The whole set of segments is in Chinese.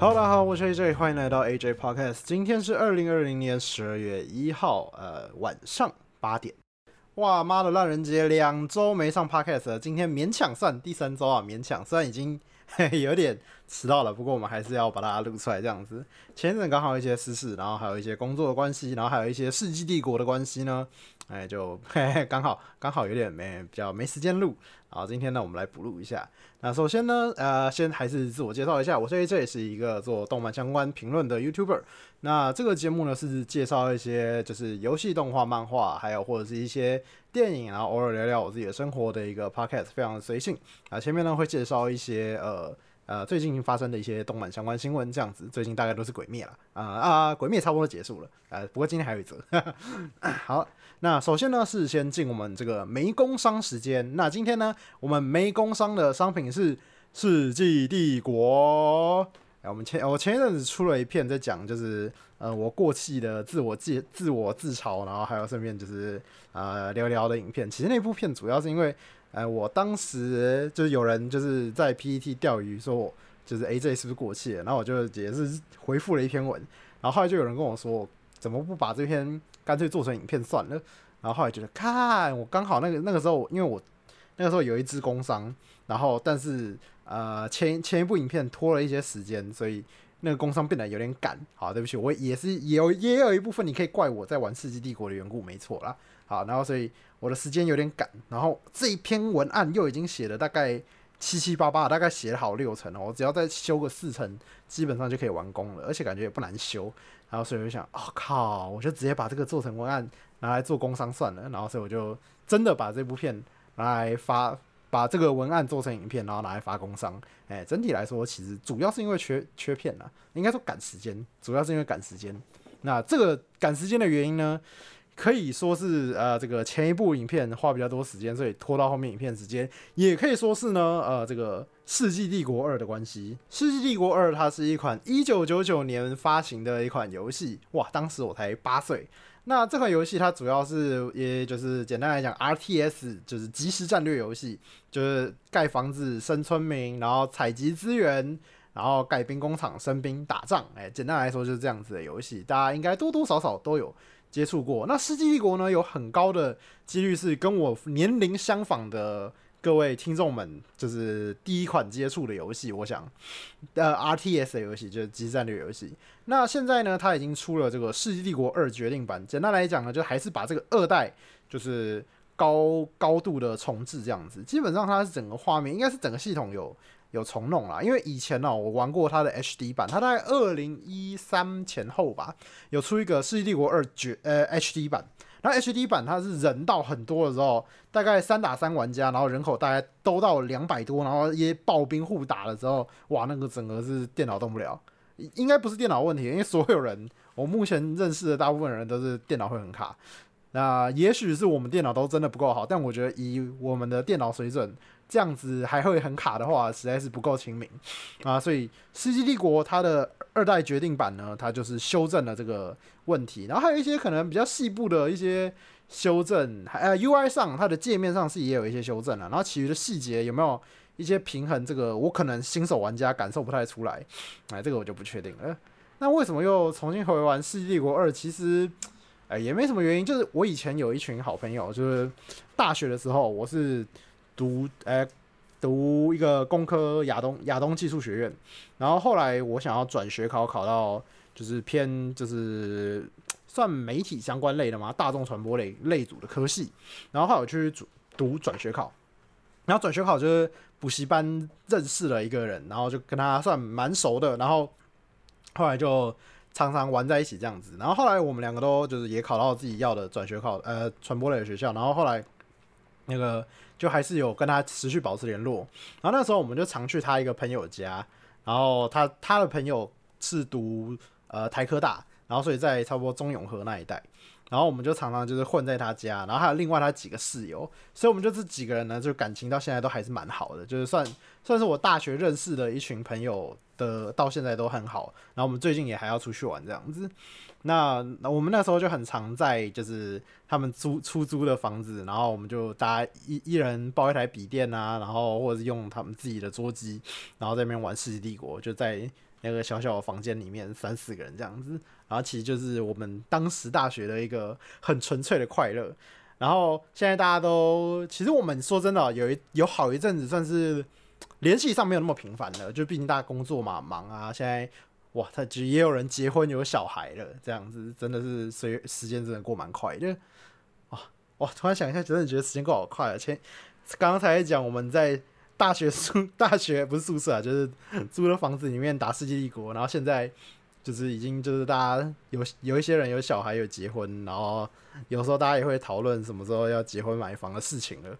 Hello，大家好，我是 AJ，欢迎来到 AJ Podcast。今天是二零二零年十二月一号，呃，晚上八点。哇妈的，烂人节两周没上 Podcast 了，今天勉强算第三周啊，勉强，虽然已经 有点迟到了，不过我们还是要把它录出来这样子。前阵刚好一些私事，然后还有一些工作的关系，然后还有一些世纪帝国的关系呢，哎，就嘿刚好刚好有点没比较没时间录。好，今天呢，我们来补录一下。那首先呢，呃，先还是自我介绍一下，我这这也是一个做动漫相关评论的 YouTuber。那这个节目呢，是介绍一些就是游戏、动画、漫画，还有或者是一些电影，然后偶尔聊聊我自己的生活的一个 Podcast，非常随性。啊，前面呢会介绍一些呃。呃，最近发生的一些动漫相关新闻，这样子，最近大概都是鬼灭了，啊啊，鬼灭差不多结束了，呃，不过今天还有一则。好，那首先呢是先进我们这个没工商时间，那今天呢我们没工商的商品是《世纪帝国》。哎，我们前我前一阵子出了一片在讲，就是呃我过气的自我介自我自嘲，然后还有顺便就是呃聊聊的影片。其实那部片主要是因为。哎，我当时就是有人就是在 PPT 钓鱼，说我就是 AJ 是不是过气了？然后我就也是回复了一篇文，然后后来就有人跟我说，怎么不把这篇干脆做成影片算了？然后后来觉得，看我刚好那个那个时候，因为我那个时候有一支工商，然后但是呃前前一部影片拖了一些时间，所以那个工商变得有点赶。好，对不起，我也是有也有一部分你可以怪我在玩《世纪帝国》的缘故，没错啦。好，然后所以我的时间有点赶，然后这一篇文案又已经写了大概七七八八，大概写好六层了，我只要再修个四层，基本上就可以完工了，而且感觉也不难修。然后所以我就想，哦靠，我就直接把这个做成文案拿来做工商算了。然后所以我就真的把这部片拿来发，把这个文案做成影片，然后拿来发工商。哎，整体来说，其实主要是因为缺缺片了，应该说赶时间，主要是因为赶时间。那这个赶时间的原因呢？可以说是呃，这个前一部影片花比较多时间，所以拖到后面影片时间，也可以说是呢，呃，这个《世纪帝国二》的关系。《世纪帝国二》它是一款一九九九年发行的一款游戏，哇，当时我才八岁。那这款游戏它主要是，也就是简单来讲，RTS 就是即时战略游戏，就是盖房子、生村民，然后采集资源，然后盖兵工厂、生兵、打仗。哎，简单来说就是这样子的游戏，大家应该多多少少都有。接触过那《世纪帝国》呢，有很高的几率是跟我年龄相仿的各位听众们，就是第一款接触的游戏。我想，呃，R T S 的游戏就是即时战略游戏。那现在呢，它已经出了这个《世纪帝国二》决定版。简单来讲呢，就还是把这个二代就是高高度的重置这样子。基本上它是整个画面，应该是整个系统有。有重弄啦，因为以前呢，我玩过它的 HD 版，它在二零一三前后吧，有出一个《世纪帝国二》绝呃 HD 版。然后 HD 版它是人到很多的时候，大概三打三玩家，然后人口大概都到两百多，然后一些暴兵互打的时候，哇，那个整个是电脑动不了。应该不是电脑问题，因为所有人，我目前认识的大部分人都是电脑会很卡。那也许是我们电脑都真的不够好，但我觉得以我们的电脑水准。这样子还会很卡的话，实在是不够亲民啊！所以《世纪帝国》它的二代决定版呢，它就是修正了这个问题，然后还有一些可能比较细部的一些修正，还呃 UI 上它的界面上是也有一些修正了，然后其余的细节有没有一些平衡，这个我可能新手玩家感受不太出来，哎，这个我就不确定了。那为什么又重新回玩《世纪帝国二》？其实哎也没什么原因，就是我以前有一群好朋友，就是大学的时候我是。读诶，读一个工科亚东亚东技术学院，然后后来我想要转学考，考到就是偏就是算媒体相关类的嘛，大众传播类类组的科系，然后后来我去读转学考，然后转学考就是补习班认识了一个人，然后就跟他算蛮熟的，然后后来就常常玩在一起这样子，然后后来我们两个都就是也考到自己要的转学考，呃，传播类的学校，然后后来那个。就还是有跟他持续保持联络，然后那时候我们就常去他一个朋友家，然后他他的朋友是读呃台科大，然后所以在差不多中永和那一带，然后我们就常常就是混在他家，然后还有另外他几个室友，所以我们就这几个人呢，就感情到现在都还是蛮好的，就是算算是我大学认识的一群朋友的，到现在都很好，然后我们最近也还要出去玩这样子。那我们那时候就很常在，就是他们租出租的房子，然后我们就大家一一人抱一台笔电啊，然后或者是用他们自己的桌机，然后在那边玩《世纪帝国》，就在那个小小的房间里面三四个人这样子，然后其实就是我们当时大学的一个很纯粹的快乐。然后现在大家都，其实我们说真的，有一有好一阵子算是联系上没有那么频繁了，就毕竟大家工作嘛忙啊。现在哇，他其实也有人结婚有小孩了，这样子真的是随时间真的过蛮快的。哇哇，突然想一下，真的觉得时间过好快。啊！前刚刚才讲我们在大学宿 大学不是宿舍啊，就是 租的房子里面打世纪帝国，然后现在。就是已经就是大家有有一些人有小孩有结婚，然后有时候大家也会讨论什么时候要结婚买房的事情了。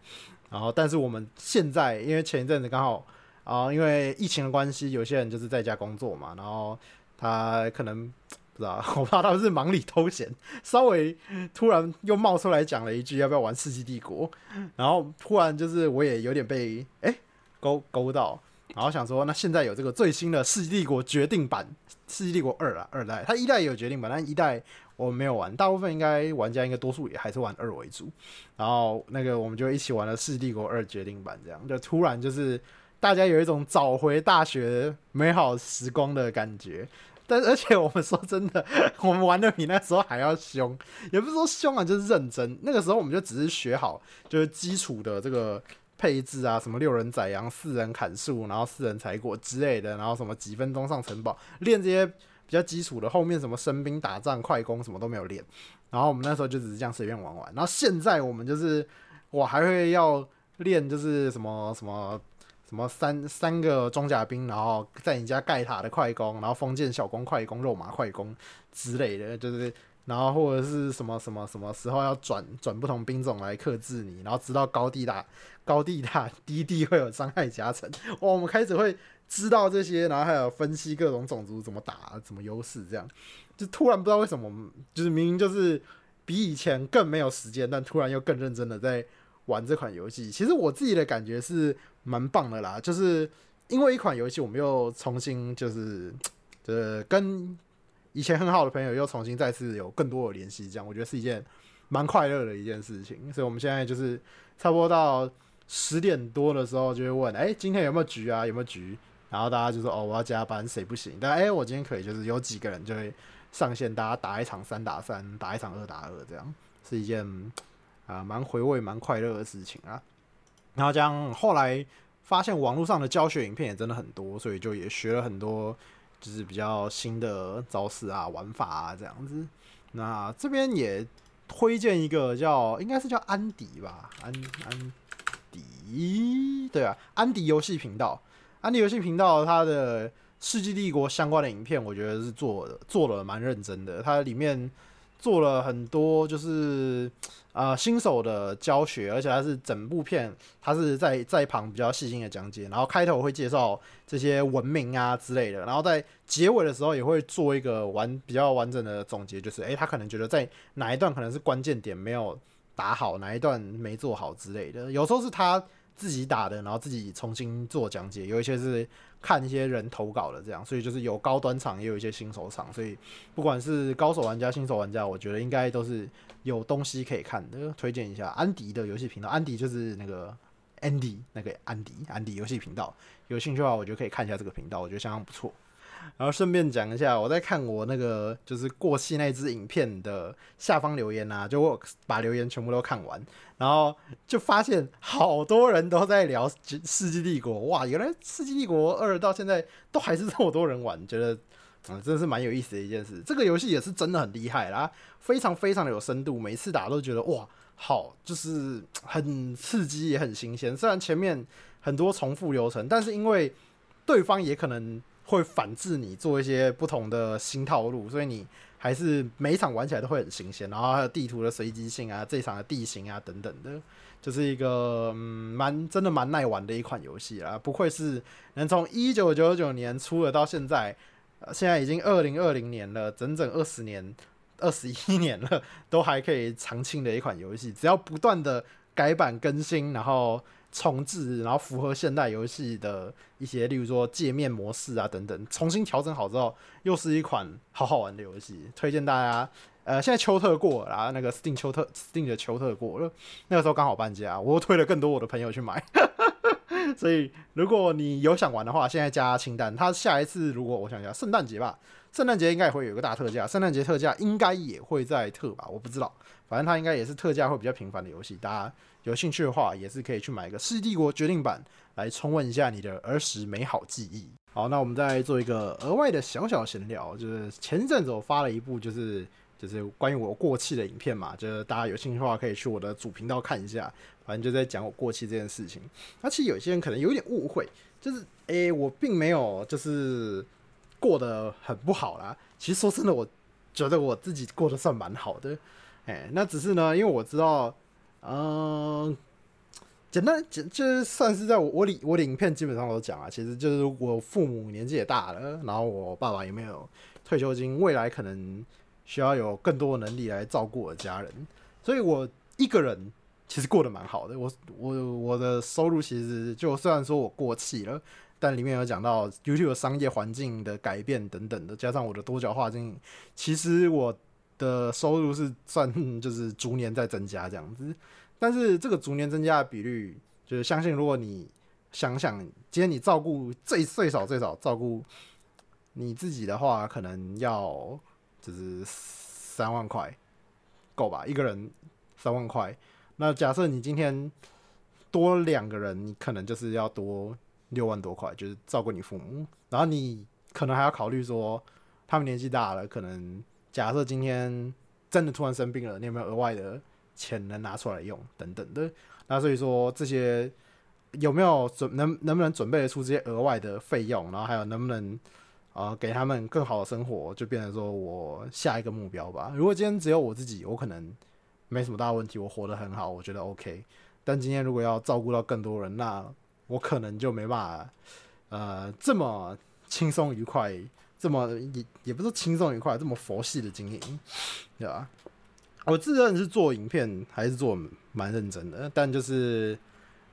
然后，但是我们现在因为前一阵子刚好啊，因为疫情的关系，有些人就是在家工作嘛，然后他可能不知道，我怕他是忙里偷闲，稍微突然又冒出来讲了一句要不要玩《世纪帝国》，然后突然就是我也有点被哎勾勾到。然后想说，那现在有这个最新的《世纪帝国》决定版，《世纪帝国二》啊，二代，它一代也有决定版，但一代我没有玩，大部分应该玩家应该多数也还是玩二为主。然后那个我们就一起玩了《世纪帝国二》决定版，这样就突然就是大家有一种找回大学美好时光的感觉。但而且我们说真的，我们玩的比那时候还要凶，也不是说凶啊，就是认真。那个时候我们就只是学好就是基础的这个。配置啊，什么六人宰羊、四人砍树，然后四人采果之类的，然后什么几分钟上城堡，练这些比较基础的。后面什么生兵打仗、快攻什么都没有练。然后我们那时候就只是这样随便玩玩。然后现在我们就是，我还会要练，就是什么什么什么三三个装甲兵，然后在你家盖塔的快攻，然后封建小攻快攻、肉马快攻之类的，就是。然后或者是什么什么什么时候要转转不同兵种来克制你，然后直到高地大高地大 低地会有伤害加成，哇，我们开始会知道这些，然后还有分析各种种族怎么打，怎么优势，这样就突然不知道为什么，就是明明就是比以前更没有时间，但突然又更认真的在玩这款游戏。其实我自己的感觉是蛮棒的啦，就是因为一款游戏，我们又重新就是呃跟。以前很好的朋友又重新再次有更多的联系，这样我觉得是一件蛮快乐的一件事情。所以我们现在就是差不多到十点多的时候就会问：哎，今天有没有局啊？有没有局？然后大家就说：哦，我要加班，谁不行？但哎，我今天可以，就是有几个人就会上线，大家打一场三打三，打一场二打二，这样是一件啊蛮回味、蛮快乐的事情啊。然后这样后来发现网络上的教学影片也真的很多，所以就也学了很多。就是比较新的招式啊、玩法啊这样子。那这边也推荐一个叫，应该是叫安迪吧，安安迪，对啊，安迪游戏频道。安迪游戏频道它的《世纪帝国》相关的影片，我觉得是做的做的蛮认真的。它里面做了很多就是。呃，新手的教学，而且它是整部片，它是在在旁比较细心的讲解，然后开头会介绍这些文明啊之类的，然后在结尾的时候也会做一个完比较完整的总结，就是诶，他可能觉得在哪一段可能是关键点没有打好，哪一段没做好之类的，有时候是他自己打的，然后自己重新做讲解，有一些是。看一些人投稿的这样，所以就是有高端场，也有一些新手场，所以不管是高手玩家、新手玩家，我觉得应该都是有东西可以看的。推荐一下安迪的游戏频道，安迪就是那个 Andy 那个安迪，安迪游戏频道，有兴趣的话，我觉得可以看一下这个频道，我觉得相当不错。然后顺便讲一下，我在看我那个就是过期那支影片的下方留言啊，就我把留言全部都看完，然后就发现好多人都在聊《世纪帝国》哇，原来《世纪帝国二》到现在都还是这么多人玩，觉得嗯真的是蛮有意思的一件事。这个游戏也是真的很厉害啦，非常非常的有深度，每次打都觉得哇好，就是很刺激也很新鲜。虽然前面很多重复流程，但是因为对方也可能。会反制你做一些不同的新套路，所以你还是每一场玩起来都会很新鲜。然后还有地图的随机性啊，这场的地形啊等等的，就是一个嗯蛮真的蛮耐玩的一款游戏啦。不愧是能从一九九九年出了到现在，现在已经二零二零年了，整整二十年、二十一年了，都还可以长青的一款游戏。只要不断的改版更新，然后。重置，然后符合现代游戏的一些，例如说界面模式啊等等，重新调整好之后，又是一款好好玩的游戏，推荐大家。呃，现在秋特过了，然后那个 Steam 秋特，Steam 的秋特过了，那个时候刚好半价，我又推了更多我的朋友去买，所以如果你有想玩的话，现在加清单。它下一次如果我想一下，圣诞节吧，圣诞节应该也会有一个大特价，圣诞节特价应该也会在特吧，我不知道，反正它应该也是特价会比较频繁的游戏。大家有兴趣的话，也是可以去买一个《世纪帝国决定版》来重温一下你的儿时美好记忆。好，那我们再做一个额外的小小闲聊，就是前阵子我发了一部就是就是关于我过气的影片嘛，就是大家有兴趣的话可以去我的主频道看一下，反正就在讲我过气这件事情。那其实有些人可能有点误会，就是诶，我并没有就是过得很不好啦。其实说真的，我觉得我自己过得算蛮好的。诶，那只是呢，因为我知道，嗯。简单简就是算是在我我里我的影片基本上都讲啊，其实就是我父母年纪也大了，然后我爸爸也没有退休金，未来可能需要有更多的能力来照顾我的家人，所以我一个人其实过得蛮好的。我我我的收入其实就虽然说我过气了，但里面有讲到 YouTube 商业环境的改变等等的，加上我的多角化经营，其实我的收入是算 就是逐年在增加这样子。但是这个逐年增加的比率，就是相信如果你想想，今天你照顾最最少最少照顾你自己的话，可能要就是三万块够吧？一个人三万块。那假设你今天多两个人，你可能就是要多六万多块，就是照顾你父母。然后你可能还要考虑说，他们年纪大了，可能假设今天真的突然生病了，你有没有额外的？钱能拿出来用等等的，那所以说这些有没有准能能不能准备得出这些额外的费用，然后还有能不能啊给他们更好的生活，就变成说我下一个目标吧。如果今天只有我自己，我可能没什么大问题，我活得很好，我觉得 OK。但今天如果要照顾到更多人，那我可能就没办法呃这么轻松愉快，这么也也不是轻松愉快，这么佛系的经营，对吧？我自认是做影片还是做蛮认真的，但就是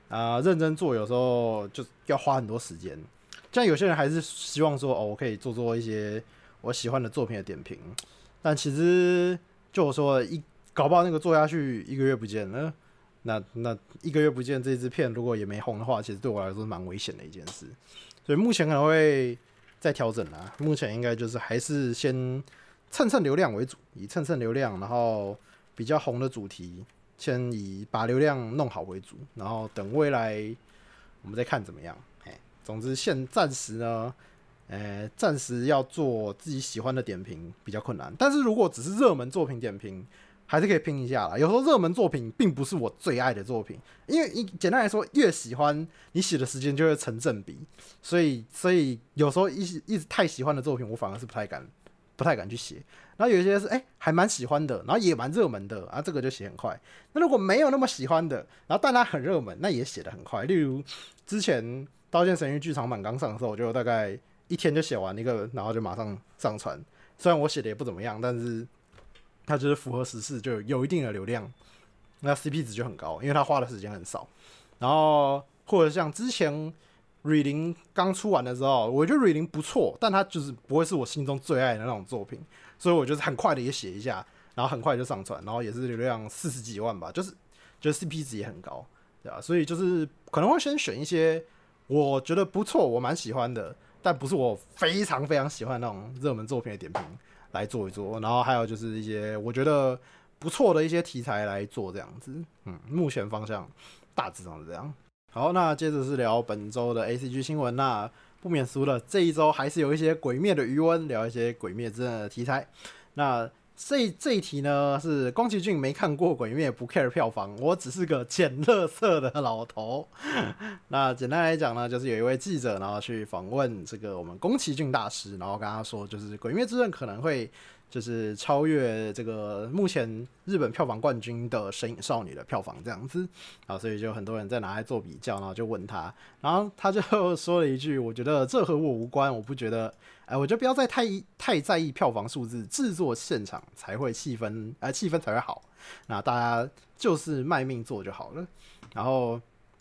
啊，认真做有时候就要花很多时间。像有些人还是希望说，哦，我可以做做一些我喜欢的作品的点评。但其实就我说，一搞不好那个做下去一个月不见了，那那一个月不见这支片如果也没红的话，其实对我来说是蛮危险的一件事。所以目前可能会再调整啦。目前应该就是还是先。蹭蹭流量为主，以蹭蹭流量，然后比较红的主题，先以把流量弄好为主，然后等未来我们再看怎么样。哎，总之现暂时呢，呃，暂时要做自己喜欢的点评比较困难。但是如果只是热门作品点评，还是可以拼一下啦。有时候热门作品并不是我最爱的作品，因为你简单来说，越喜欢你写的时间就会成正比，所以所以有时候一一直太喜欢的作品，我反而是不太敢。不太敢去写，然后有一些是哎还蛮喜欢的，然后也蛮热门的，啊这个就写很快。那如果没有那么喜欢的，然后但它很热门，那也写的很快。例如之前《刀剑神域》剧场版刚上的时候，我就大概一天就写完一个，然后就马上上传。虽然我写的也不怎么样，但是它就是符合时事，就有一定的流量，那 CP 值就很高，因为它花的时间很少。然后或者像之前。瑞林刚出完的时候，我觉得瑞林不错，但它就是不会是我心中最爱的那种作品，所以我就是很快的也写一下，然后很快就上传，然后也是流量四十几万吧，就是就是 CP 值也很高，对吧？所以就是可能会先选一些我觉得不错，我蛮喜欢的，但不是我非常非常喜欢那种热门作品的点评来做一做，然后还有就是一些我觉得不错的一些题材来做这样子，嗯，目前方向大致上是这样。好，那接着是聊本周的 A C G 新闻。那不免俗的，这一周还是有一些鬼灭的余温，聊一些鬼灭之刃的题材。那这这一题呢，是宫崎骏没看过鬼灭，不 care 票房，我只是个捡乐色的老头。那简单来讲呢，就是有一位记者，然后去访问这个我们宫崎骏大师，然后跟他说，就是鬼灭之刃可能会。就是超越这个目前日本票房冠军的《神隐少女》的票房这样子啊，所以就很多人在拿来做比较，然后就问他，然后他就 说了一句：“我觉得这和我无关，我不觉得，哎，我就不要再太太在意票房数字，制作现场才会气氛，呃，气氛才会好，那大家就是卖命做就好了。”然后。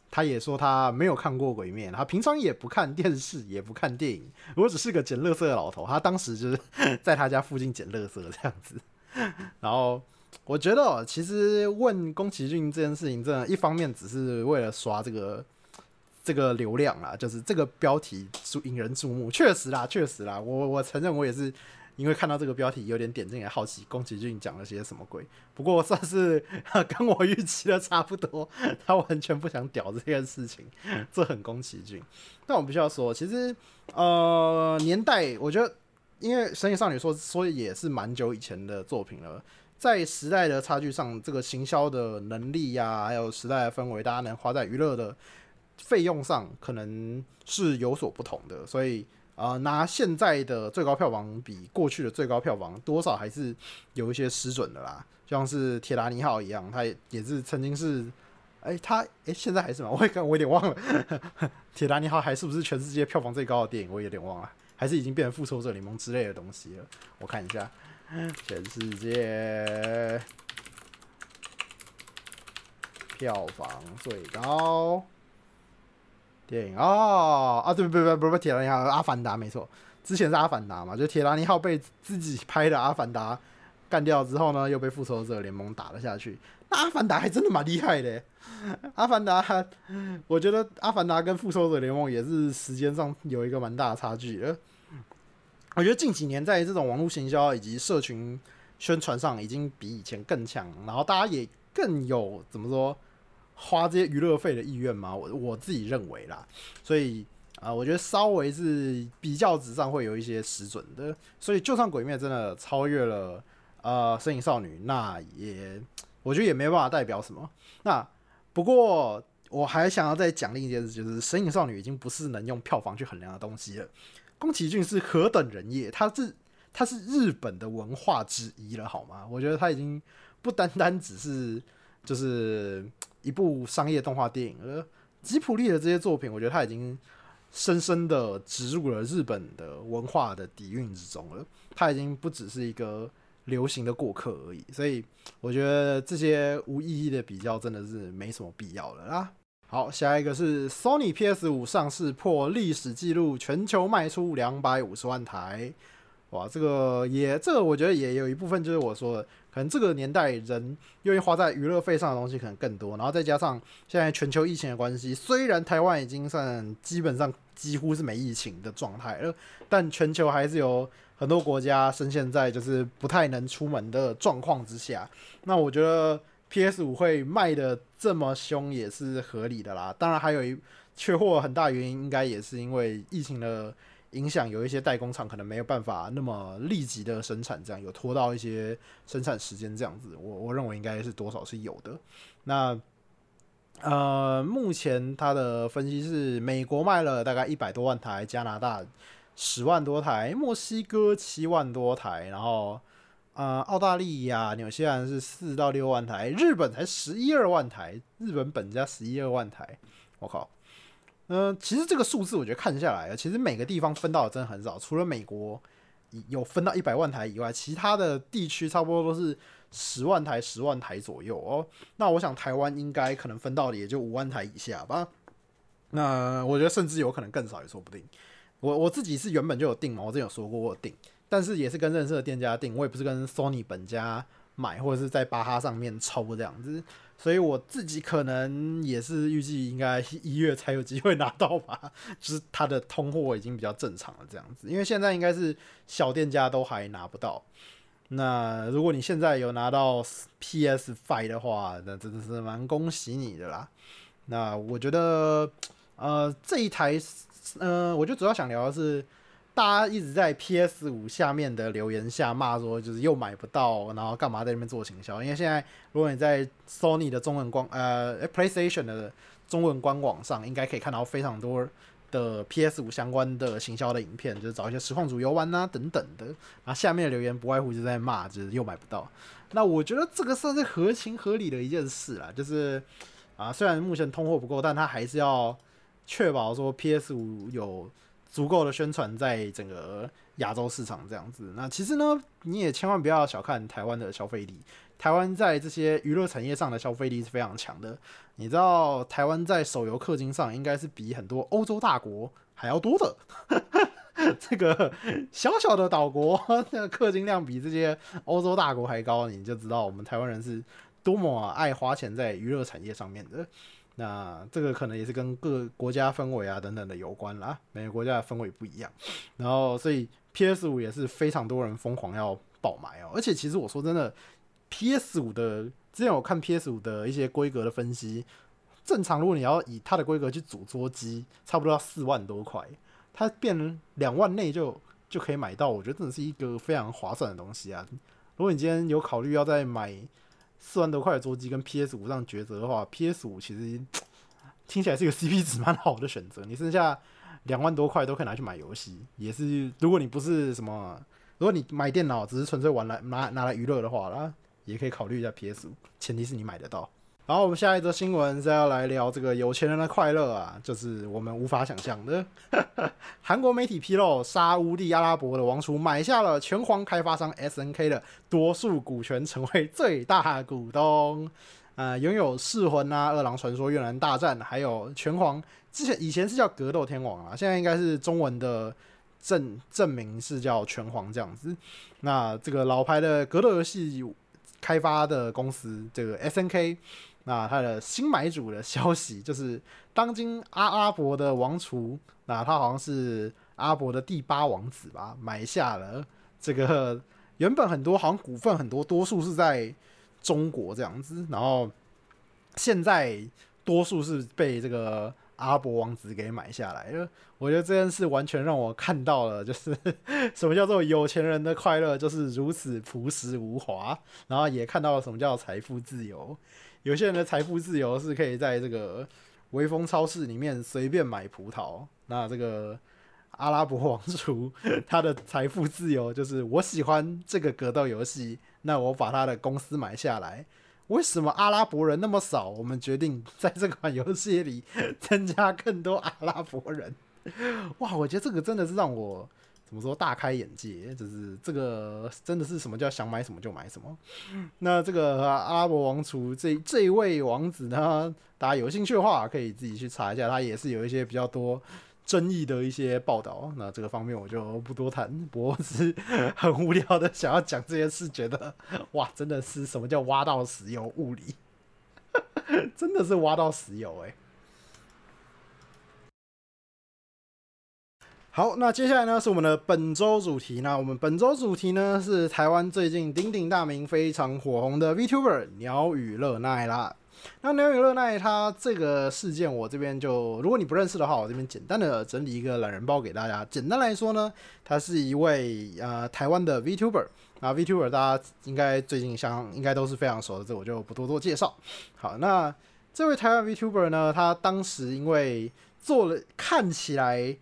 他也说他没有看过《鬼灭》，他平常也不看电视，也不看电影。我只是个捡垃圾的老头。他当时就是在他家附近捡垃圾这样子。然后我觉得，其实问宫崎骏这件事情，真的，一方面只是为了刷这个这个流量啊，就是这个标题引人注目，确实啦，确实啦，我我承认我也是因为看到这个标题有点点进来好奇，宫崎骏讲了些什么鬼。不过算是 跟我预期的差不多，他完全不想屌这件事情，这很宫崎骏。但我必须要说，其实呃年代，我觉得因为《神隐少女》说说也是蛮久以前的作品了，在时代的差距上，这个行销的能力呀，还有时代的氛围，大家能花在娱乐的。费用上可能是有所不同的，所以啊，拿现在的最高票房比过去的最高票房多少还是有一些失准的啦。就像是《铁达尼号》一样，它也是曾经是，哎，它哎现在还是吗？我也我有点忘了，《铁达尼号》还是不是全世界票房最高的电影？我有点忘了，还是已经变成《复仇者联盟》之类的东西了？我看一下，全世界票房最高。电影哦啊，对不不不不，铁达尼号，阿凡达没错，之前是阿凡达嘛，就铁达尼号被自己拍的阿凡达干掉之后呢，又被复仇者联盟打了下去。那阿凡达还真的蛮厉害的，阿凡达，我觉得阿凡达跟复仇者联盟也是时间上有一个蛮大的差距的。我觉得近几年在这种网络行销以及社群宣传上，已经比以前更强，然后大家也更有怎么说？花这些娱乐费的意愿吗？我我自己认为啦，所以啊，我觉得稍微是比较值上会有一些失准的。所以就算鬼灭真的超越了呃身影少女，那也我觉得也没办法代表什么。那不过我还想要再讲另一件事，就是身影少女已经不是能用票房去衡量的东西了。宫崎骏是何等人也，他是他是日本的文化之一了，好吗？我觉得他已经不单单只是就是。一部商业动画电影，而吉普力的这些作品，我觉得他已经深深的植入了日本的文化的底蕴之中了。他已经不只是一个流行的过客而已，所以我觉得这些无意义的比较真的是没什么必要了啦。好，下一个是 Sony PS 五上市破历史记录，全球卖出两百五十万台。哇，这个也，这个我觉得也有一部分就是我说的。可能这个年代人愿意花在娱乐费上的东西可能更多，然后再加上现在全球疫情的关系，虽然台湾已经算基本上几乎是没疫情的状态了，但全球还是有很多国家深陷在就是不太能出门的状况之下。那我觉得 PS 五会卖的这么凶也是合理的啦。当然还有一缺货很大原因，应该也是因为疫情的。影响有一些代工厂可能没有办法那么立即的生产，这样有拖到一些生产时间这样子，我我认为应该是多少是有的。那呃，目前他的分析是，美国卖了大概一百多万台，加拿大十万多台，墨西哥七万多台，然后呃，澳大利亚、纽西兰是四到六万台，日本才十一二万台，日本本家十一二万台，我靠！嗯，其实这个数字我觉得看下来，其实每个地方分到的真的很少，除了美国有分到一百万台以外，其他的地区差不多都是十万台、十万台左右哦。那我想台湾应该可能分到的也就五万台以下吧。那我觉得甚至有可能更少也说不定。我我自己是原本就有订嘛，我之前有说过我订，但是也是跟认识的店家订，我也不是跟 Sony 本家买或者是在巴哈上面抽这样子。所以我自己可能也是预计应该一月才有机会拿到吧，就是它的通货已经比较正常了这样子，因为现在应该是小店家都还拿不到。那如果你现在有拿到 PS Five 的话，那真的是蛮恭喜你的啦。那我觉得，呃，这一台，呃，我就主要想聊的是。大家一直在 PS 五下面的留言下骂说，就是又买不到，然后干嘛在那边做行销？因为现在如果你在 Sony 的中文官呃 PlayStation 的中文官网上，应该可以看到非常多的 PS 五相关的行销的影片，就是找一些实况主游玩啊等等的。然后下面的留言不外乎就在骂，就是又买不到。那我觉得这个算是合情合理的一件事啦，就是啊，虽然目前通货不够，但他还是要确保说 PS 五有。足够的宣传在整个亚洲市场这样子，那其实呢，你也千万不要小看台湾的消费力。台湾在这些娱乐产业上的消费力是非常强的。你知道，台湾在手游氪金上应该是比很多欧洲大国还要多的。这个小小的岛国，那氪金量比这些欧洲大国还高，你就知道我们台湾人是多么爱花钱在娱乐产业上面的。那这个可能也是跟各国家氛围啊等等的有关啦，每个国家的氛围不一样。然后，所以 PS 五也是非常多人疯狂要爆买哦。而且，其实我说真的，PS 五的之前我看 PS 五的一些规格的分析，正常如果你要以它的规格去组桌机，差不多要四万多块，它变两万内就就可以买到，我觉得真的是一个非常划算的东西啊。如果你今天有考虑要再买四万多块的桌机跟 PS 五这样抉择的话，PS 五其实听起来是一个 CP 值蛮好的选择。你剩下两万多块都可以拿去买游戏，也是如果你不是什么，如果你买电脑只是纯粹玩来拿拿来娱乐的话啦，也可以考虑一下 PS 五，前提是你买得到。然后我们下一则新闻是要来聊这个有钱人的快乐啊，就是我们无法想象的。韩国媒体披露，沙乌地阿拉伯的王储买下了拳皇开发商 SNK 的多数股权，成为最大股东。呃，拥有噬魂啊、二郎传说、越南大战，还有拳皇，之前以前是叫格斗天王啊，现在应该是中文的正正名是叫拳皇这样子。那这个老牌的格斗游戏开发的公司，这个 SNK。那他的新买主的消息就是，当今阿拉伯的王储，那他好像是阿伯的第八王子吧，买下了这个原本很多好像股份很多，多数是在中国这样子，然后现在多数是被这个阿伯王子给买下来了。我觉得这件事完全让我看到了，就是 什么叫做有钱人的快乐就是如此朴实无华，然后也看到了什么叫财富自由。有些人的财富自由是可以在这个微风超市里面随便买葡萄。那这个阿拉伯王储 他的财富自由就是我喜欢这个格斗游戏，那我把他的公司买下来。为什么阿拉伯人那么少？我们决定在这款游戏里增加更多阿拉伯人。哇，我觉得这个真的是让我。怎么说？大开眼界，就是这个真的是什么叫想买什么就买什么。那这个阿拉伯王储这这一位王子呢，大家有兴趣的话可以自己去查一下，他也是有一些比较多争议的一些报道。那这个方面我就不多谈，我是 很无聊的想要讲这件事，觉得哇，真的是什么叫挖到石油物理，真的是挖到石油哎。好，那接下来呢是我们的本周主题。那我们本周主题呢是台湾最近鼎鼎大名、非常火红的 VTuber 鸟语乐奈啦。那鸟语乐奈他这个事件，我这边就如果你不认识的话，我这边简单的整理一个懒人包给大家。简单来说呢，他是一位呃台湾的 VTuber 啊，VTuber 大家应该最近相应该都是非常熟的，这我就不多多介绍。好，那这位台湾 VTuber 呢，他当时因为做了看起来。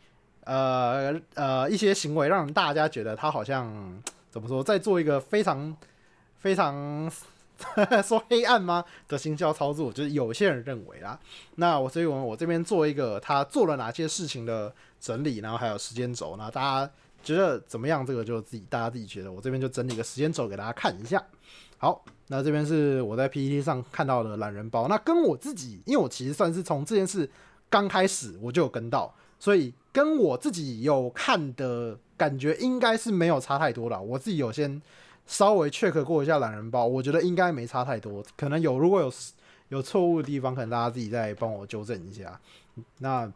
呃呃，一些行为让大家觉得他好像怎么说，在做一个非常非常 说黑暗吗的行销操作，就是有些人认为啦。那我所以，我我这边做一个他做了哪些事情的整理，然后还有时间轴，那大家觉得怎么样？这个就自己大家自己觉得。我这边就整理个时间轴给大家看一下。好，那这边是我在 PPT 上看到的懒人包。那跟我自己，因为我其实算是从这件事刚开始我就有跟到，所以。跟我自己有看的感觉应该是没有差太多了。我自己有先稍微 check 过一下懒人包，我觉得应该没差太多。可能有如果有有错误的地方，可能大家自己再帮我纠正一下。那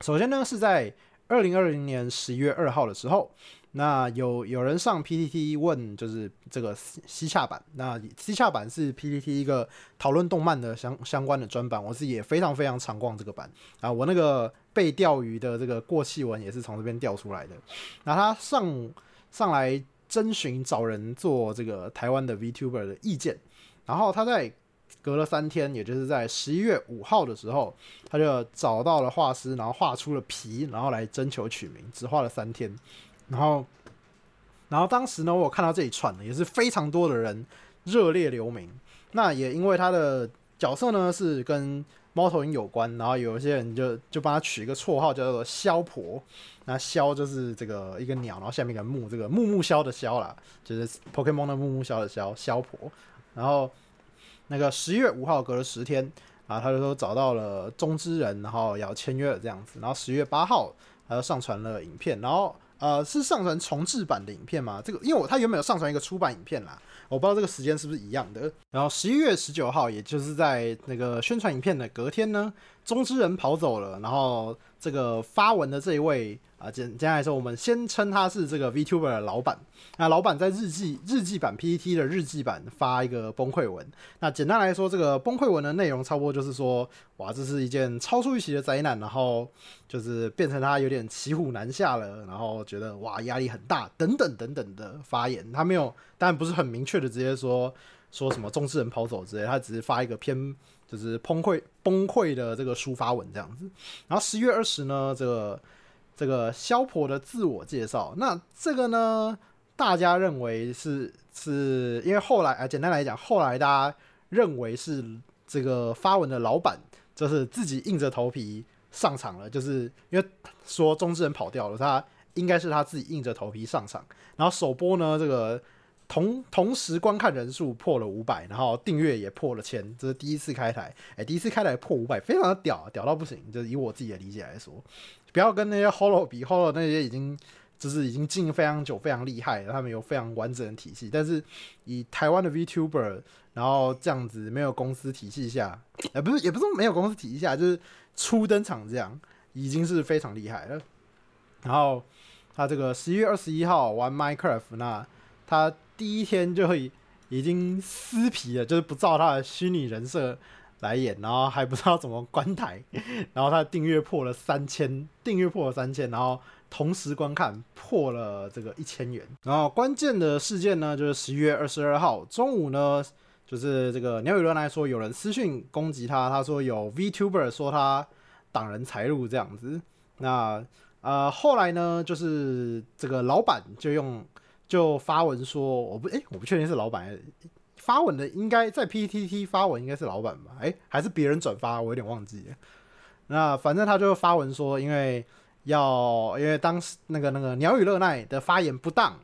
首先呢，是在二零二零年十一月二号的时候。那有有人上 PPT 问，就是这个西洽版。那西洽版是 PPT 一个讨论动漫的相相关的专版，我自己也非常非常常逛这个版啊。我那个被钓鱼的这个过气文也是从这边调出来的。那他上上来征询找人做这个台湾的 VTuber 的意见，然后他在隔了三天，也就是在十一月五号的时候，他就找到了画师，然后画出了皮，然后来征求取名，只画了三天。然后，然后当时呢，我看到这一串呢，也是非常多的人热烈留名。那也因为他的角色呢是跟猫头鹰有关，然后有一些人就就帮他取一个绰号叫做“肖婆”。那枭就是这个一个鸟，然后下面一个木，这个木木枭的枭啦，就是 Pokemon 的木木枭的枭，枭婆。然后那个十一月五号隔了十天啊，他就说找到了中之人，然后要签约了这样子。然后十一月八号他就上传了影片，然后。呃，是上传重制版的影片吗？这个因为我他原本有上传一个出版影片啦，我不知道这个时间是不是一样的。然后十一月十九号，也就是在那个宣传影片的隔天呢，中之人跑走了，然后这个发文的这一位。啊，简简单来说，我们先称他是这个 VTuber 的老板。那老板在日记日记版 PPT 的日记版发一个崩溃文。那简单来说，这个崩溃文的内容差不多就是说，哇，这是一件超出预期的灾难，然后就是变成他有点骑虎难下了，然后觉得哇压力很大，等等等等的发言。他没有，当然不是很明确的直接说说什么中之人跑走之类，他只是发一个偏就是崩溃崩溃的这个抒发文这样子。然后十月二十呢，这个。这个萧婆的自我介绍，那这个呢，大家认为是是因为后来啊，简单来讲，后来大家认为是这个发文的老板就是自己硬着头皮上场了，就是因为说中之人跑掉了，他应该是他自己硬着头皮上场，然后首播呢，这个同同时观看人数破了五百，然后订阅也破了千，这是第一次开台，哎，第一次开台破五百，非常的屌，屌到不行，就是以我自己的理解来说。不要跟那些 Hollow 比，Hollow 那些已经就是已经经营非常久、非常厉害，他们有非常完整的体系。但是以台湾的 VTuber，然后这样子没有公司体系下，呃，不是，也不是没有公司体系下，就是初登场这样，已经是非常厉害了。然后他这个十一月二十一号玩 Minecraft，那他第一天就会已经撕皮了，就是不照他的虚拟人设。来演，然后还不知道怎么关台，然后他的订阅破了三千，订阅破了三千，然后同时观看破了这个一千元。然后关键的事件呢，就是十一月二十二号中午呢，就是这个鸟语论来说，有人私讯攻击他，他说有 VTuber 说他挡人财路这样子。那呃后来呢，就是这个老板就用就发文说，我不哎我不确定是老板。发文的应该在 PTT 发文，应该是老板吧？哎，还是别人转发？我有点忘记。那反正他就发文说，因为要因为当时那个那个鸟语乐奈的发言不当，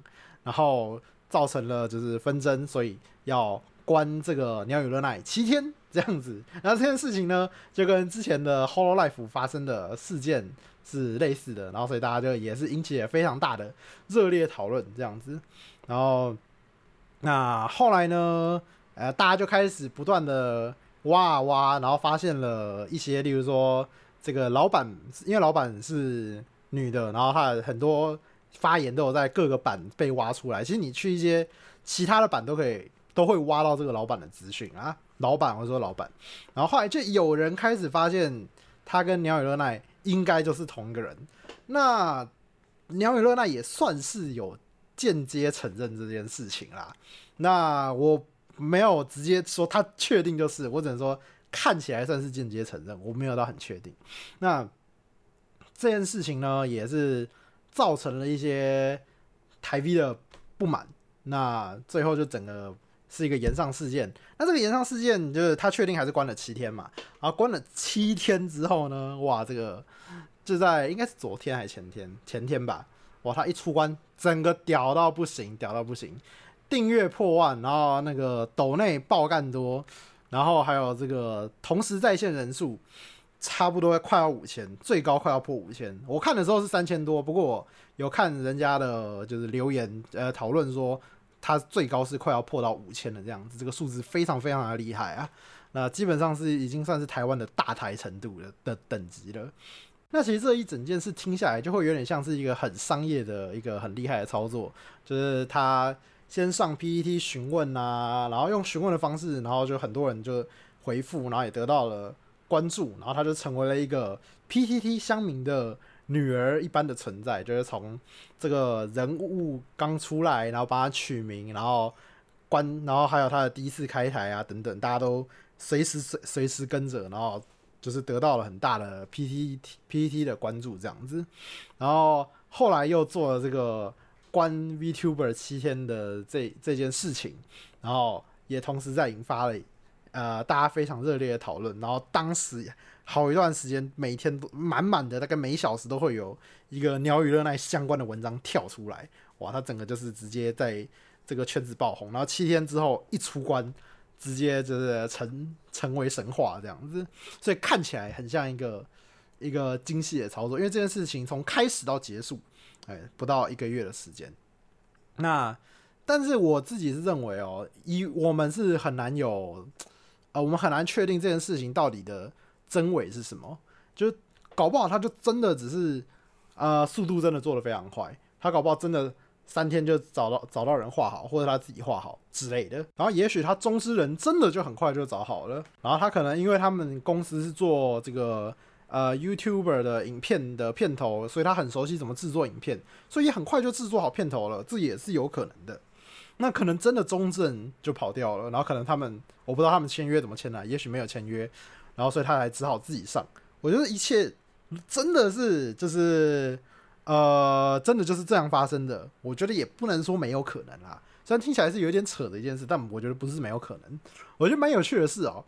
然后造成了就是纷争，所以要关这个鸟语乐奈七天这样子。然后这件事情呢，就跟之前的 Hollow Life 发生的事件是类似的，然后所以大家就也是引起了非常大的热烈讨论这样子，然后。那后来呢？呃，大家就开始不断的挖啊挖，然后发现了一些，例如说这个老板，因为老板是女的，然后她很多发言都有在各个版被挖出来。其实你去一些其他的版都可以，都会挖到这个老板的资讯啊。老板或者说老板，然后后来就有人开始发现，他跟鸟语乐奈应该就是同一个人。那鸟语乐那也算是有。间接承认这件事情啦，那我没有直接说他确定就是，我只能说看起来算是间接承认，我没有到很确定。那这件事情呢，也是造成了一些台 V 的不满，那最后就整个是一个延上事件。那这个延上事件就是他确定还是关了七天嘛，然后关了七天之后呢，哇，这个就在应该是昨天还是前天，前天吧。哇！他一出关，整个屌到不行，屌到不行，订阅破万，然后那个斗内爆干多，然后还有这个同时在线人数差不多快要五千，最高快要破五千。我看的时候是三千多，不过有看人家的就是留言，呃，讨论说他最高是快要破到五千的这样子，这个数字非常非常的厉害啊！那基本上是已经算是台湾的大台程度的的等级了。那其实这一整件事听下来，就会有点像是一个很商业的一个很厉害的操作，就是他先上 PPT 询问啊，然后用询问的方式，然后就很多人就回复，然后也得到了关注，然后他就成为了一个 PPT 乡民的女儿一般的存在，就是从这个人物刚出来，然后帮他取名，然后关，然后还有他的第一次开台啊等等，大家都随时随随时跟着，然后。就是得到了很大的 P T P T 的关注这样子，然后后来又做了这个关 VTuber 七天的这这件事情，然后也同时在引发了呃大家非常热烈的讨论，然后当时好一段时间每天都满满的，大概每小时都会有一个鸟语热奈相关的文章跳出来，哇，他整个就是直接在这个圈子爆红，然后七天之后一出关。直接就是成成为神话这样子，所以看起来很像一个一个精细的操作。因为这件事情从开始到结束哎，不到一个月的时间。那但是我自己是认为哦，以我们是很难有，呃，我们很难确定这件事情到底的真伪是什么。就搞不好他就真的只是，呃，速度真的做的非常快，他搞不好真的三天就找到找到人画好，或者他自己画好之类的。然后也许他中之人真的就很快就找好了，然后他可能因为他们公司是做这个呃 YouTuber 的影片的片头，所以他很熟悉怎么制作影片，所以很快就制作好片头了，这也是有可能的。那可能真的中正就跑掉了，然后可能他们我不知道他们签约怎么签的，也许没有签约，然后所以他才只好自己上。我觉得一切真的是就是呃，真的就是这样发生的。我觉得也不能说没有可能啦，虽然听起来是有点扯的一件事，但我觉得不是没有可能。我觉得蛮有趣的事哦，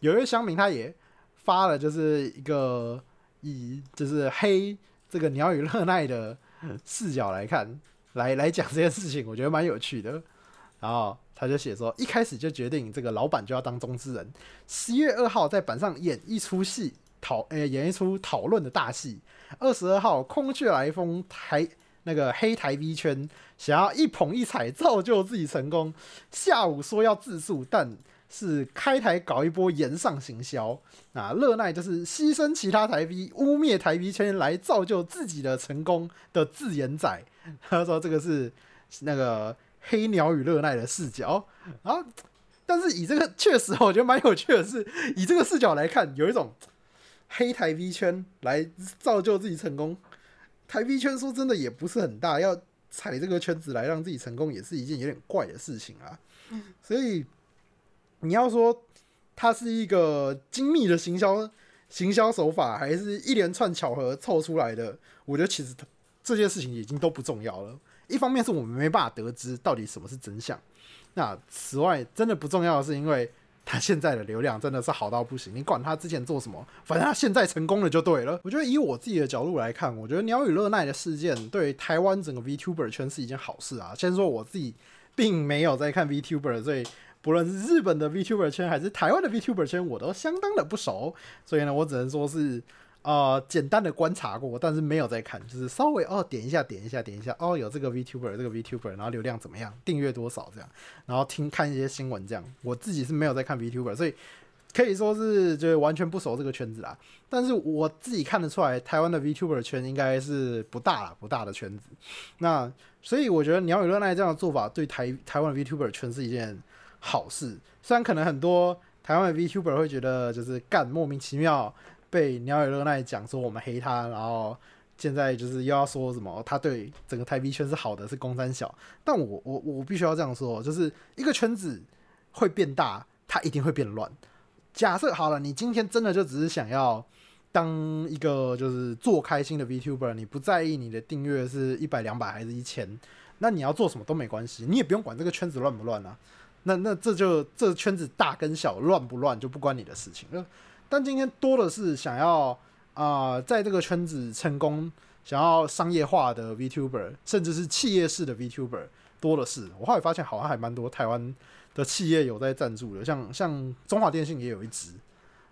有一位乡民他也发了，就是一个以就是黑这个鸟语乐奈的视角来看，来 来讲这件事情，我觉得蛮有趣的。然后他就写说，一开始就决定这个老板就要当中之人。十一月二号在板上演一出戏。讨呃，演一出讨论的大戏。二十二号，空穴来风，台那个黑台 V 圈想要一捧一踩，造就自己成功。下午说要自诉，但是开台搞一波延上行销。啊，乐奈就是牺牲其他台 V，污蔑台 V 圈来造就自己的成功的自言仔。他说这个是那个黑鸟与乐奈的视角。然后，但是以这个确实，我觉得蛮有趣的是，以这个视角来看，有一种。黑台 V 圈来造就自己成功，台 V 圈说真的也不是很大，要踩这个圈子来让自己成功，也是一件有点怪的事情啊。所以你要说它是一个精密的行销行销手法，还是一连串巧合凑出来的？我觉得其实这件事情已经都不重要了。一方面是我们没办法得知到底什么是真相，那此外真的不重要的是因为。他现在的流量真的是好到不行，你管他之前做什么，反正他现在成功了就对了。我觉得以我自己的角度来看，我觉得鸟语乐奈的事件对台湾整个 VTuber 圈是一件好事啊。先说我自己并没有在看 VTuber，所以不论是日本的 VTuber 圈还是台湾的 VTuber 圈，我都相当的不熟，所以呢，我只能说是。呃，简单的观察过，但是没有在看，就是稍微哦点一下，点一下，点一下，哦有这个 VTuber，这个 VTuber，然后流量怎么样，订阅多少这样，然后听看一些新闻这样。我自己是没有在看 VTuber，所以可以说是就是完全不熟这个圈子啦。但是我自己看得出来，台湾的 VTuber 圈应该是不大了，不大的圈子。那所以我觉得鸟语乐奈这样的做法对台台湾 VTuber 圈是一件好事。虽然可能很多台湾的 VTuber 会觉得就是干莫名其妙。被鸟语乐奈讲说我们黑他，然后现在就是又要说什么他对整个台币圈是好的，是公三小。但我我我必须要这样说，就是一个圈子会变大，它一定会变乱。假设好了，你今天真的就只是想要当一个就是做开心的 VTuber，你不在意你的订阅是一百两百还是一千，那你要做什么都没关系，你也不用管这个圈子乱不乱啊。那那这就这圈子大跟小乱不乱就不关你的事情了。但今天多的是想要啊，在这个圈子成功、想要商业化的 VTuber，甚至是企业式的 VTuber 多的是。我后来发现，好像还蛮多台湾的企业有在赞助的，像像中华电信也有一支，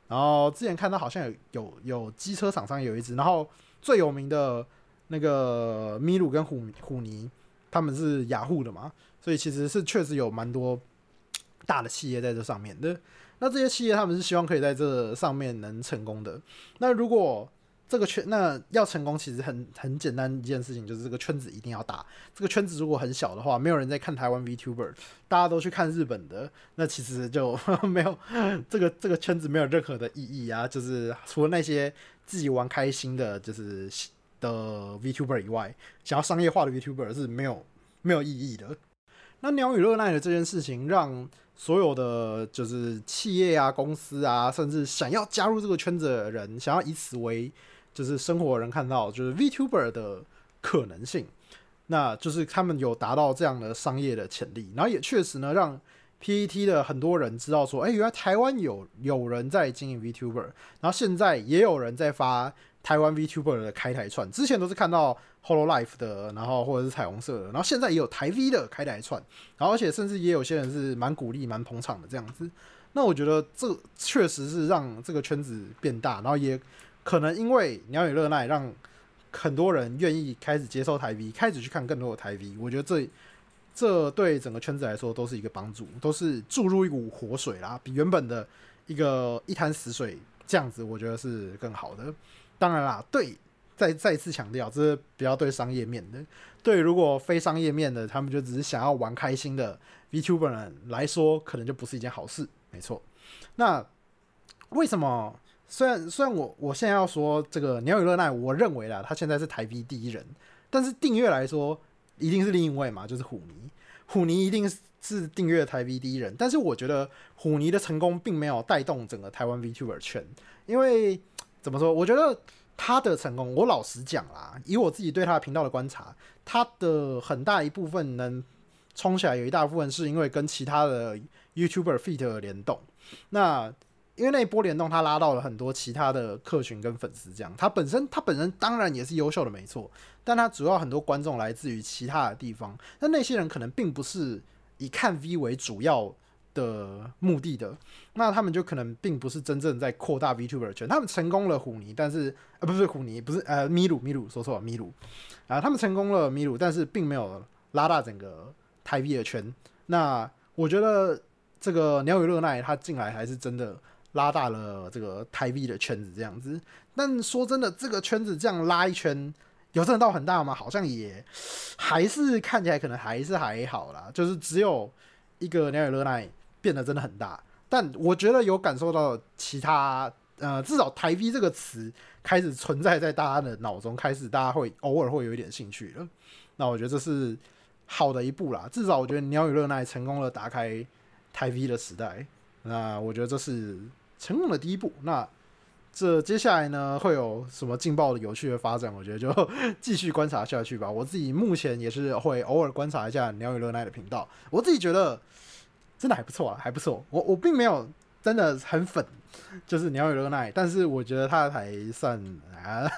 然后之前看到好像有有有机车厂商有一支，然后最有名的那个米鲁跟虎虎尼，他们是雅虎的嘛，所以其实是确实有蛮多大的企业在这上面的。那这些企业他们是希望可以在这上面能成功的。那如果这个圈那要成功，其实很很简单一件事情，就是这个圈子一定要大。这个圈子如果很小的话，没有人在看台湾 VTuber，大家都去看日本的，那其实就 没有这个这个圈子没有任何的意义啊。就是除了那些自己玩开心的，就是的 VTuber 以外，想要商业化的 VTuber 是没有没有意义的。那鸟语乐奈的这件事情让。所有的就是企业啊、公司啊，甚至想要加入这个圈子的人，想要以此为就是生活人看到就是 VTuber 的可能性，那就是他们有达到这样的商业的潜力，然后也确实呢让 PET 的很多人知道说，哎，原来台湾有有人在经营 VTuber，然后现在也有人在发。台湾 VTuber 的开台串，之前都是看到 Hololive 的，然后或者是彩虹色的，然后现在也有台 V 的开台串，然后而且甚至也有些人是蛮鼓励、蛮捧场的这样子。那我觉得这确实是让这个圈子变大，然后也可能因为鸟语热奈让很多人愿意开始接受台 V，开始去看更多的台 V，我觉得这这对整个圈子来说都是一个帮助，都是注入一股活水啦，比原本的一个一滩死水这样子，我觉得是更好的。当然啦，对，再再次强调，这是比较对商业面的。对，如果非商业面的，他们就只是想要玩开心的 VTuber 人来说，可能就不是一件好事。没错。那为什么？虽然虽然我我现在要说这个鸟语乐奈，我认为啦，他现在是台 V 第一人，但是订阅来说，一定是另一位嘛，就是虎尼。虎尼一定是订阅台 V 第一人，但是我觉得虎尼的成功并没有带动整个台湾 VTuber 圈，因为怎么说？我觉得他的成功，我老实讲啦，以我自己对他的频道的观察，他的很大一部分能冲起来，有一大部分是因为跟其他的 YouTuber feat 联动。那因为那一波联动，他拉到了很多其他的客群跟粉丝，这样他本身他本身当然也是优秀的，没错。但他主要很多观众来自于其他的地方，那那些人可能并不是以看 V 为主要的目的的，那他们就可能并不是真正在扩大 VTuber 圈。他们成功了虎尼，但是呃不是虎尼，不是呃米鲁米鲁说错了米鲁啊，他们成功了米鲁，但是并没有拉大整个台币的圈。那我觉得这个鸟语热奈他进来还是真的。拉大了这个台币的圈子，这样子。但说真的，这个圈子这样拉一圈，有真的到很大吗？好像也还是看起来可能还是还好啦。就是只有一个鸟语乐奈变得真的很大，但我觉得有感受到其他呃，至少台币这个词开始存在在大家的脑中，开始大家会偶尔会有一点兴趣了。那我觉得这是好的一步啦。至少我觉得鸟语乐奈成功的打开台币的时代。那我觉得这是。成功的第一步，那这接下来呢会有什么劲爆的、有趣的发展？我觉得就继续观察下去吧。我自己目前也是会偶尔观察一下鸟语乐奈的频道，我自己觉得真的还不错啊，还不错。我我并没有真的很粉，就是鸟语热奈，但是我觉得他的台算啊，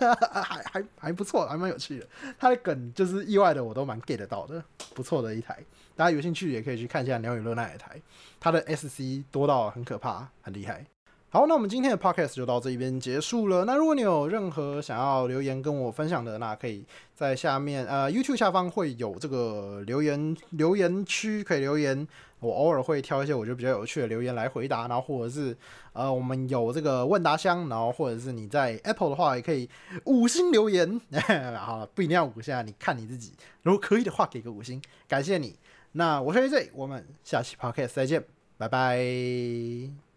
还还还不错，还蛮有趣的。他的梗就是意外的，我都蛮 get 到的，不错的一台。大家有兴趣也可以去看一下鸟语热奈的台，他的 SC 多到很可怕，很厉害。好，那我们今天的 podcast 就到这边结束了。那如果你有任何想要留言跟我分享的，那可以在下面呃 YouTube 下方会有这个留言留言区可以留言。我偶尔会挑一些我觉得比较有趣的留言来回答，然后或者是呃我们有这个问答箱，然后或者是你在 Apple 的话也可以五星留言。好，不一定要五星，你看你自己。如果可以的话，给个五星，感谢你。那我是 AJ，我们下期 podcast 再见，拜拜。